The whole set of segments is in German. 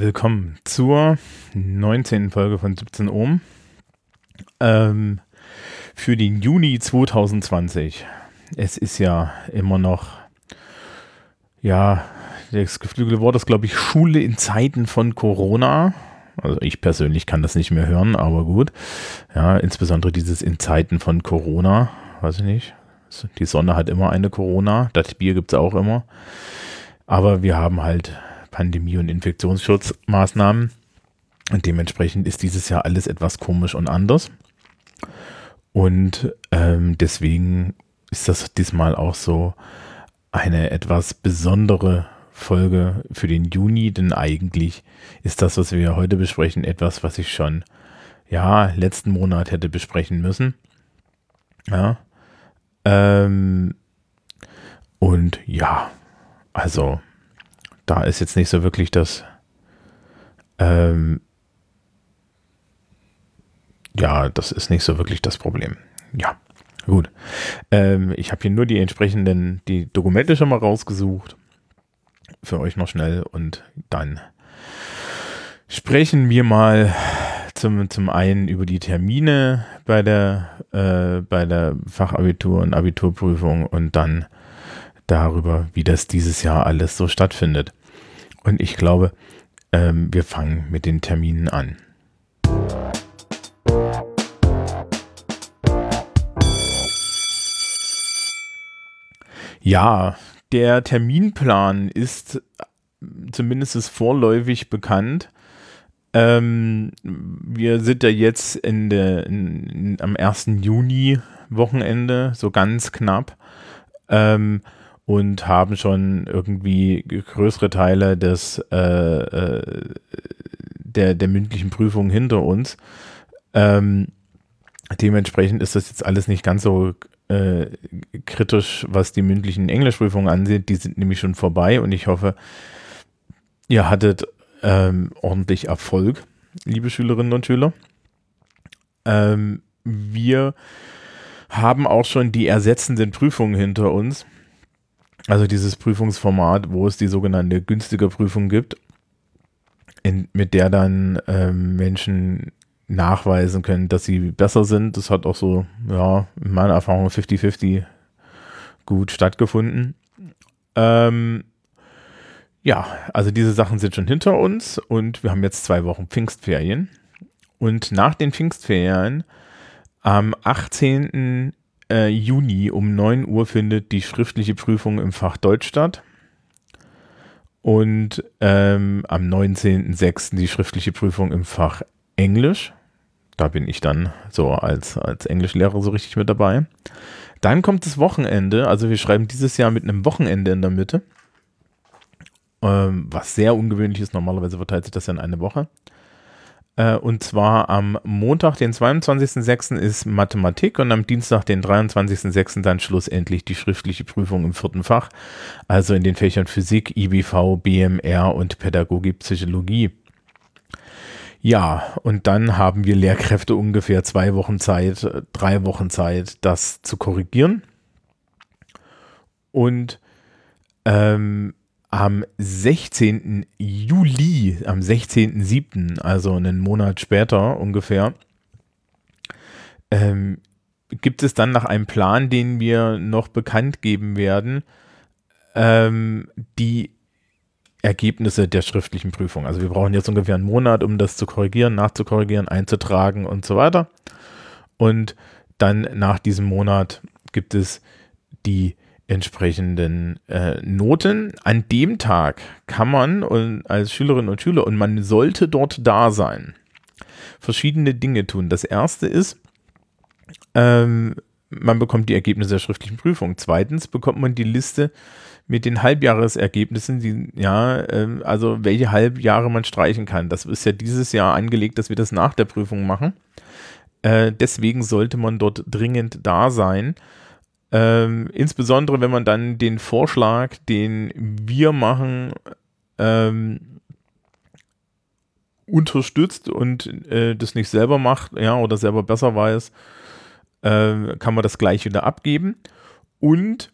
willkommen zur 19. Folge von 17 Ohm ähm, für den Juni 2020. Es ist ja immer noch, ja, das geflügelte Wort ist, glaube ich, Schule in Zeiten von Corona. Also ich persönlich kann das nicht mehr hören, aber gut. Ja, insbesondere dieses in Zeiten von Corona, weiß ich nicht. Die Sonne hat immer eine Corona, das Bier gibt es auch immer. Aber wir haben halt Pandemie- und Infektionsschutzmaßnahmen. Und dementsprechend ist dieses Jahr alles etwas komisch und anders. Und ähm, deswegen ist das diesmal auch so eine etwas besondere Folge für den Juni, denn eigentlich ist das, was wir heute besprechen, etwas, was ich schon ja letzten Monat hätte besprechen müssen. Ja. Ähm, und ja, also da ist jetzt nicht so wirklich das, ähm, ja, das ist nicht so wirklich das Problem. Ja, gut. Ähm, ich habe hier nur die entsprechenden, die Dokumente schon mal rausgesucht. Für euch noch schnell und dann sprechen wir mal zum, zum einen über die Termine bei der, äh, bei der Fachabitur und Abiturprüfung und dann darüber, wie das dieses Jahr alles so stattfindet. Und ich glaube, ähm, wir fangen mit den Terminen an. Ja, der Terminplan ist zumindest vorläufig bekannt. Ähm, wir sind ja jetzt in der, in, in, am 1. Juni Wochenende, so ganz knapp. Ähm, und haben schon irgendwie größere Teile des, äh, äh, der, der mündlichen Prüfung hinter uns. Ähm, dementsprechend ist das jetzt alles nicht ganz so äh, kritisch, was die mündlichen Englischprüfungen ansieht. Die sind nämlich schon vorbei und ich hoffe, ihr hattet ähm, ordentlich Erfolg, liebe Schülerinnen und Schüler. Ähm, wir haben auch schon die ersetzenden Prüfungen hinter uns. Also dieses Prüfungsformat, wo es die sogenannte günstige Prüfung gibt, in, mit der dann ähm, Menschen nachweisen können, dass sie besser sind. Das hat auch so, ja, in meiner Erfahrung 50-50 gut stattgefunden. Ähm, ja, also diese Sachen sind schon hinter uns und wir haben jetzt zwei Wochen Pfingstferien. Und nach den Pfingstferien am 18 äh, Juni um 9 Uhr findet die schriftliche Prüfung im Fach Deutsch statt. Und ähm, am 19.06. die schriftliche Prüfung im Fach Englisch. Da bin ich dann so als, als Englischlehrer so richtig mit dabei. Dann kommt das Wochenende. Also wir schreiben dieses Jahr mit einem Wochenende in der Mitte. Ähm, was sehr ungewöhnlich ist. Normalerweise verteilt sich das ja in eine Woche. Äh, und zwar am Montag, den 22.06. ist Mathematik und am Dienstag, den 23.06. dann schlussendlich die schriftliche Prüfung im vierten Fach, also in den Fächern Physik, IBV, BMR und Pädagogik, Psychologie. Ja, und dann haben wir Lehrkräfte ungefähr zwei Wochen Zeit, drei Wochen Zeit, das zu korrigieren. Und ähm, am 16. Juli, am 16.07., also einen Monat später ungefähr, ähm, gibt es dann nach einem Plan, den wir noch bekannt geben werden, ähm, die Ergebnisse der schriftlichen Prüfung. Also wir brauchen jetzt ungefähr einen Monat, um das zu korrigieren, nachzukorrigieren, einzutragen und so weiter. Und dann nach diesem Monat gibt es die entsprechenden äh, Noten. An dem Tag kann man und als Schülerin und Schüler und man sollte dort da sein, verschiedene Dinge tun. Das erste ist, ähm, man bekommt die Ergebnisse der schriftlichen Prüfung. Zweitens bekommt man die Liste mit den Halbjahresergebnissen, die, ja, ähm, also welche Halbjahre man streichen kann. Das ist ja dieses Jahr angelegt, dass wir das nach der Prüfung machen. Äh, deswegen sollte man dort dringend da sein. Ähm, insbesondere wenn man dann den Vorschlag, den wir machen, ähm, unterstützt und äh, das nicht selber macht, ja, oder selber besser weiß, äh, kann man das gleich wieder abgeben. Und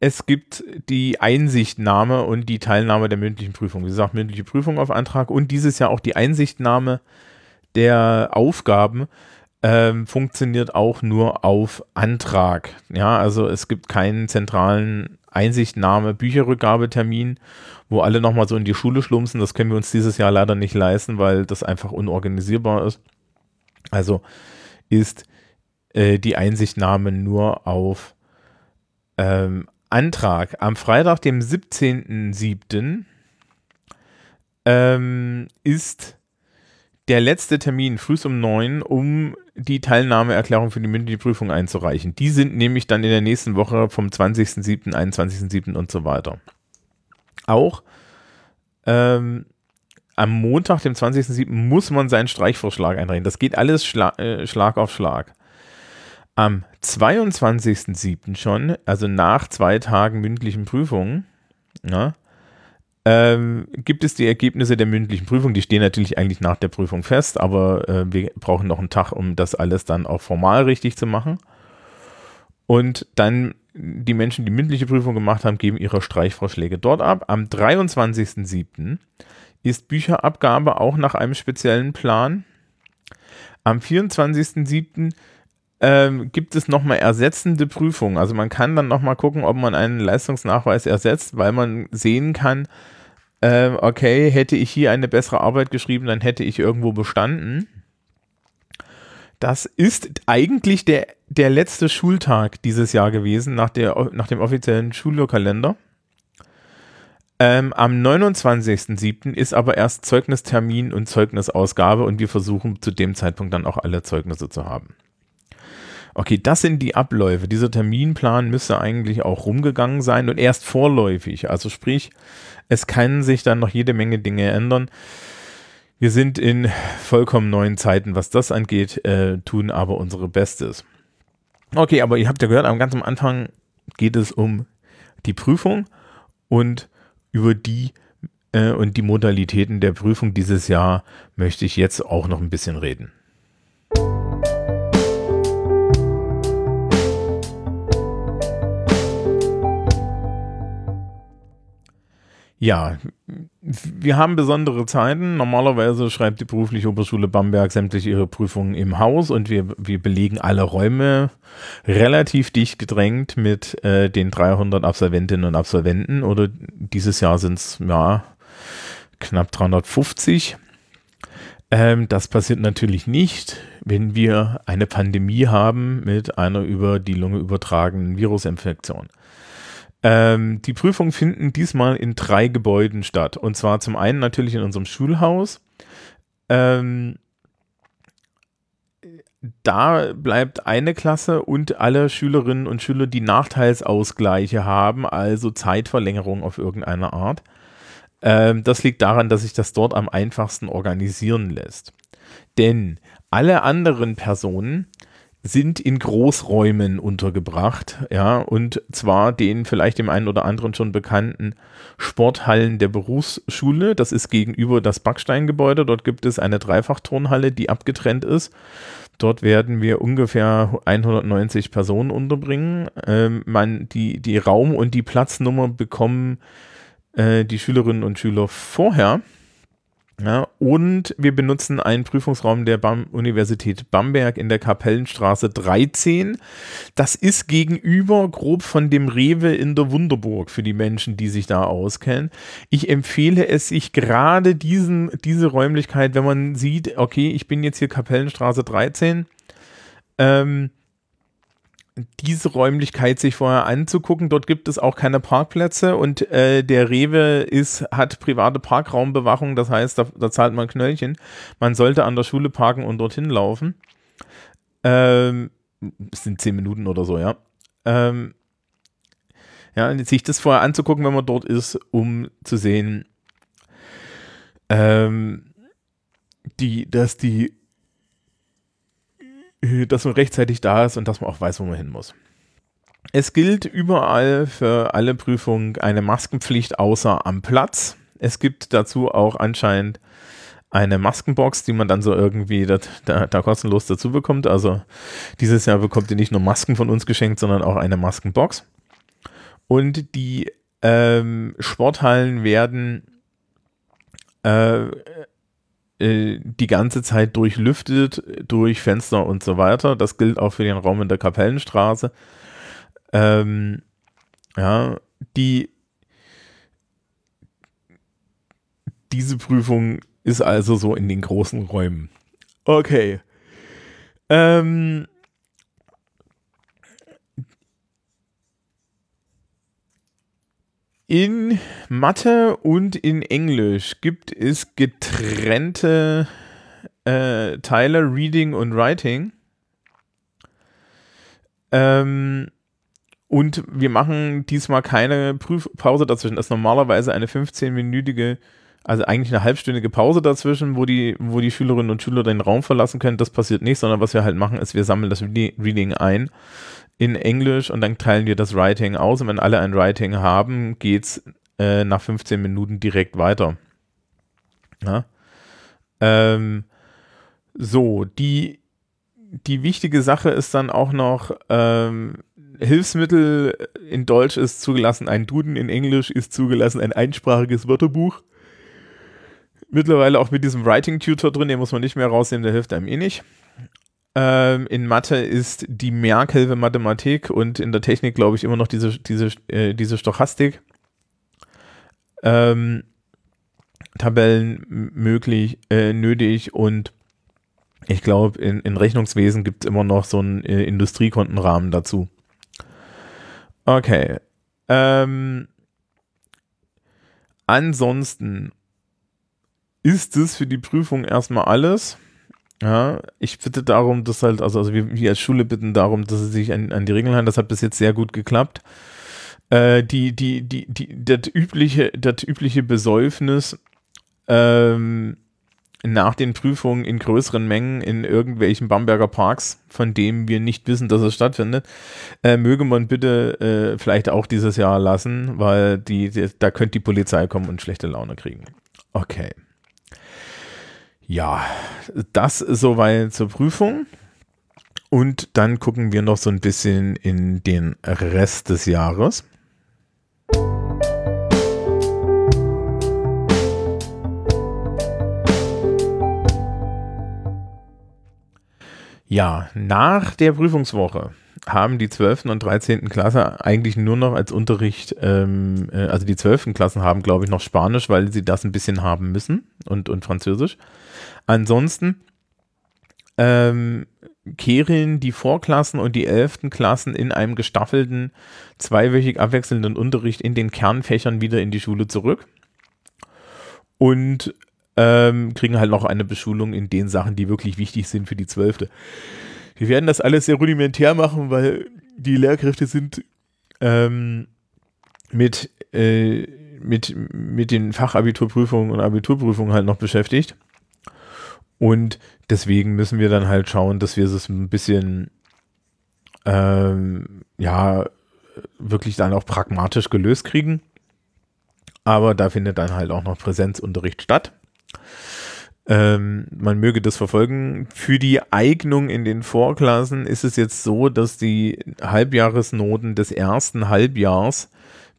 es gibt die Einsichtnahme und die Teilnahme der mündlichen Prüfung. Wie gesagt, mündliche Prüfung auf Antrag und dieses Jahr auch die Einsichtnahme der Aufgaben ähm, funktioniert auch nur auf Antrag. Ja, also es gibt keinen zentralen Einsichtnahme, Bücherrückgabetermin, wo alle nochmal so in die Schule schlumpsen. Das können wir uns dieses Jahr leider nicht leisten, weil das einfach unorganisierbar ist. Also ist äh, die Einsichtnahme nur auf ähm, Antrag. Am Freitag, dem 17.07. Ähm, ist der letzte Termin früh um neun, um die Teilnahmeerklärung für die mündliche Prüfung einzureichen. Die sind nämlich dann in der nächsten Woche vom 20.07., 21.07. und so weiter. Auch ähm, am Montag, dem 20.07., muss man seinen Streichvorschlag einreichen. Das geht alles Schla äh, Schlag auf Schlag. Am 22.07. schon, also nach zwei Tagen mündlichen Prüfungen, ja, ähm, gibt es die Ergebnisse der mündlichen Prüfung. Die stehen natürlich eigentlich nach der Prüfung fest, aber äh, wir brauchen noch einen Tag, um das alles dann auch formal richtig zu machen. Und dann die Menschen, die mündliche Prüfung gemacht haben, geben ihre Streichvorschläge dort ab. Am 23.07. ist Bücherabgabe auch nach einem speziellen Plan. Am 24.07. Ähm, gibt es nochmal ersetzende Prüfungen. Also man kann dann nochmal gucken, ob man einen Leistungsnachweis ersetzt, weil man sehen kann, ähm, okay, hätte ich hier eine bessere Arbeit geschrieben, dann hätte ich irgendwo bestanden. Das ist eigentlich der, der letzte Schultag dieses Jahr gewesen, nach, der, nach dem offiziellen Schulkalender. Ähm, am 29.07. ist aber erst Zeugnistermin und Zeugnisausgabe und wir versuchen zu dem Zeitpunkt dann auch alle Zeugnisse zu haben. Okay, das sind die Abläufe. Dieser Terminplan müsste eigentlich auch rumgegangen sein und erst vorläufig. Also sprich, es kann sich dann noch jede Menge Dinge ändern. Wir sind in vollkommen neuen Zeiten, was das angeht, äh, tun aber unsere Bestes. Okay, aber ihr habt ja gehört, am ganz am Anfang geht es um die Prüfung und über die äh, und die Modalitäten der Prüfung dieses Jahr möchte ich jetzt auch noch ein bisschen reden. Ja, wir haben besondere Zeiten. Normalerweise schreibt die berufliche Oberschule Bamberg sämtlich ihre Prüfungen im Haus und wir, wir belegen alle Räume relativ dicht gedrängt mit äh, den 300 Absolventinnen und Absolventen oder dieses Jahr sind es ja knapp 350. Ähm, das passiert natürlich nicht, wenn wir eine Pandemie haben mit einer über die Lunge übertragenen Virusinfektion. Ähm, die Prüfungen finden diesmal in drei Gebäuden statt. Und zwar zum einen natürlich in unserem Schulhaus. Ähm, da bleibt eine Klasse und alle Schülerinnen und Schüler, die Nachteilsausgleiche haben, also Zeitverlängerung auf irgendeine Art. Ähm, das liegt daran, dass sich das dort am einfachsten organisieren lässt. Denn alle anderen Personen sind in Großräumen untergebracht, ja, und zwar den vielleicht dem einen oder anderen schon bekannten Sporthallen der Berufsschule. Das ist gegenüber das Backsteingebäude. Dort gibt es eine Dreifachturnhalle, die abgetrennt ist. Dort werden wir ungefähr 190 Personen unterbringen. Ähm, man, die, die Raum- und die Platznummer bekommen äh, die Schülerinnen und Schüler vorher. Ja, und wir benutzen einen Prüfungsraum der Bam Universität Bamberg in der Kapellenstraße 13. Das ist gegenüber grob von dem Rewe in der Wunderburg für die Menschen, die sich da auskennen. Ich empfehle es sich gerade diesen, diese Räumlichkeit, wenn man sieht, okay, ich bin jetzt hier Kapellenstraße 13, ähm, diese Räumlichkeit sich vorher anzugucken. Dort gibt es auch keine Parkplätze und äh, der Rewe ist, hat private Parkraumbewachung, das heißt, da, da, zahlt man Knöllchen. Man sollte an der Schule parken und dorthin laufen. Ähm, es sind zehn Minuten oder so, ja. Ähm, ja, sich das vorher anzugucken, wenn man dort ist, um zu sehen, ähm, die, dass die dass man rechtzeitig da ist und dass man auch weiß, wo man hin muss. Es gilt überall für alle Prüfungen eine Maskenpflicht außer am Platz. Es gibt dazu auch anscheinend eine Maskenbox, die man dann so irgendwie da, da, da, kostenlos dazu bekommt. Also dieses Jahr bekommt ihr nicht nur Masken von uns geschenkt, sondern auch eine Maskenbox. Und die ähm, Sporthallen werden äh, äh, die ganze Zeit durchlüftet, durch Fenster und so weiter. Das gilt auch für den Raum in der Kapellenstraße. Ähm, ja, die diese Prüfung ist also so in den großen Räumen. Okay. Ähm, In Mathe und in Englisch gibt es getrennte äh, Teile, Reading und Writing. Ähm, und wir machen diesmal keine Prüfpause dazwischen. Das ist normalerweise eine 15-minütige, also eigentlich eine halbstündige Pause dazwischen, wo die, wo die Schülerinnen und Schüler den Raum verlassen können. Das passiert nicht, sondern was wir halt machen, ist, wir sammeln das Reading ein in Englisch und dann teilen wir das Writing aus. Und wenn alle ein Writing haben, geht's äh, nach 15 Minuten direkt weiter. Ja? Ähm, so, die, die wichtige Sache ist dann auch noch, ähm, Hilfsmittel in Deutsch ist zugelassen, ein Duden in Englisch ist zugelassen, ein einsprachiges Wörterbuch. Mittlerweile auch mit diesem Writing Tutor drin, den muss man nicht mehr rausnehmen, der hilft einem eh nicht. Ähm, in Mathe ist die Merkel Mathematik und in der Technik, glaube ich, immer noch diese, diese, äh, diese Stochastik. Ähm, Tabellen möglich, äh, nötig und ich glaube, in, in Rechnungswesen gibt es immer noch so einen äh, Industriekontenrahmen dazu. Okay. Ähm, ansonsten ist es für die Prüfung erstmal alles. Ja, ich bitte darum, dass halt, also, also wir, wir als Schule bitten darum, dass sie sich an, an die Regeln halten. Das hat bis jetzt sehr gut geklappt. Äh, die, die, die, die, das übliche, das übliche Besäufnis ähm, nach den Prüfungen in größeren Mengen in irgendwelchen Bamberger Parks, von dem wir nicht wissen, dass es stattfindet, äh, möge man bitte äh, vielleicht auch dieses Jahr lassen, weil die, die, da könnte die Polizei kommen und schlechte Laune kriegen. Okay. Ja, das soweit zur Prüfung. Und dann gucken wir noch so ein bisschen in den Rest des Jahres. Ja, nach der Prüfungswoche haben die 12. und 13. Klasse eigentlich nur noch als Unterricht, ähm, äh, also die 12. Klassen haben, glaube ich, noch Spanisch, weil sie das ein bisschen haben müssen und, und Französisch. Ansonsten ähm, kehren die Vorklassen und die 11. Klassen in einem gestaffelten, zweiwöchig abwechselnden Unterricht in den Kernfächern wieder in die Schule zurück und ähm, kriegen halt noch eine Beschulung in den Sachen, die wirklich wichtig sind für die 12. Wir werden das alles sehr rudimentär machen, weil die Lehrkräfte sind ähm, mit, äh, mit, mit den Fachabiturprüfungen und Abiturprüfungen halt noch beschäftigt. Und deswegen müssen wir dann halt schauen, dass wir es ein bisschen, ähm, ja, wirklich dann auch pragmatisch gelöst kriegen. Aber da findet dann halt auch noch Präsenzunterricht statt. Ähm, man möge das verfolgen. Für die Eignung in den Vorklassen ist es jetzt so, dass die Halbjahresnoten des ersten Halbjahrs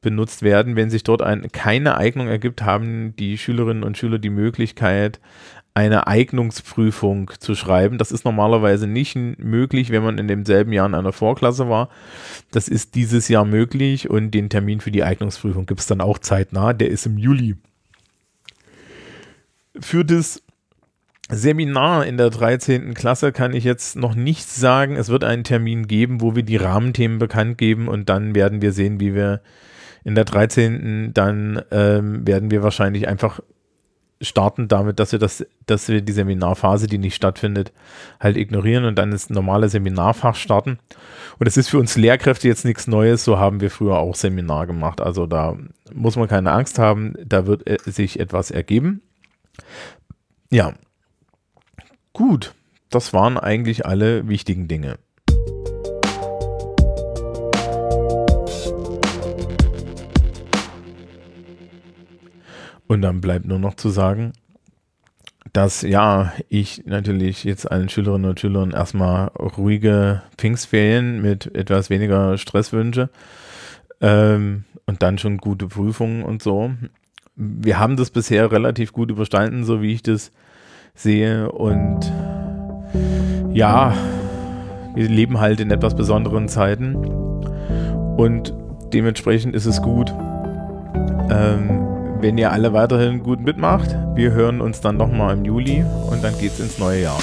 benutzt werden. Wenn sich dort ein, keine Eignung ergibt, haben die Schülerinnen und Schüler die Möglichkeit, eine Eignungsprüfung zu schreiben. Das ist normalerweise nicht möglich, wenn man in demselben Jahr in einer Vorklasse war. Das ist dieses Jahr möglich und den Termin für die Eignungsprüfung gibt es dann auch zeitnah. Der ist im Juli. Für das Seminar in der 13. Klasse kann ich jetzt noch nichts sagen. Es wird einen Termin geben, wo wir die Rahmenthemen bekannt geben und dann werden wir sehen, wie wir in der 13. dann ähm, werden wir wahrscheinlich einfach starten damit, dass wir das, dass wir die Seminarphase, die nicht stattfindet, halt ignorieren und dann das normale Seminarfach starten. Und es ist für uns Lehrkräfte jetzt nichts Neues, so haben wir früher auch Seminar gemacht. Also da muss man keine Angst haben, da wird äh, sich etwas ergeben. Ja, Gut, das waren eigentlich alle wichtigen Dinge. Und dann bleibt nur noch zu sagen, dass ja, ich natürlich jetzt allen Schülerinnen und Schülern erstmal ruhige Pfingstferien mit etwas weniger Stress wünsche. Ähm, und dann schon gute Prüfungen und so. Wir haben das bisher relativ gut überstanden, so wie ich das sehe. Und ja, wir leben halt in etwas besonderen Zeiten. Und dementsprechend ist es gut, ähm, wenn ihr alle weiterhin gut mitmacht. Wir hören uns dann nochmal im Juli und dann geht es ins neue Jahr.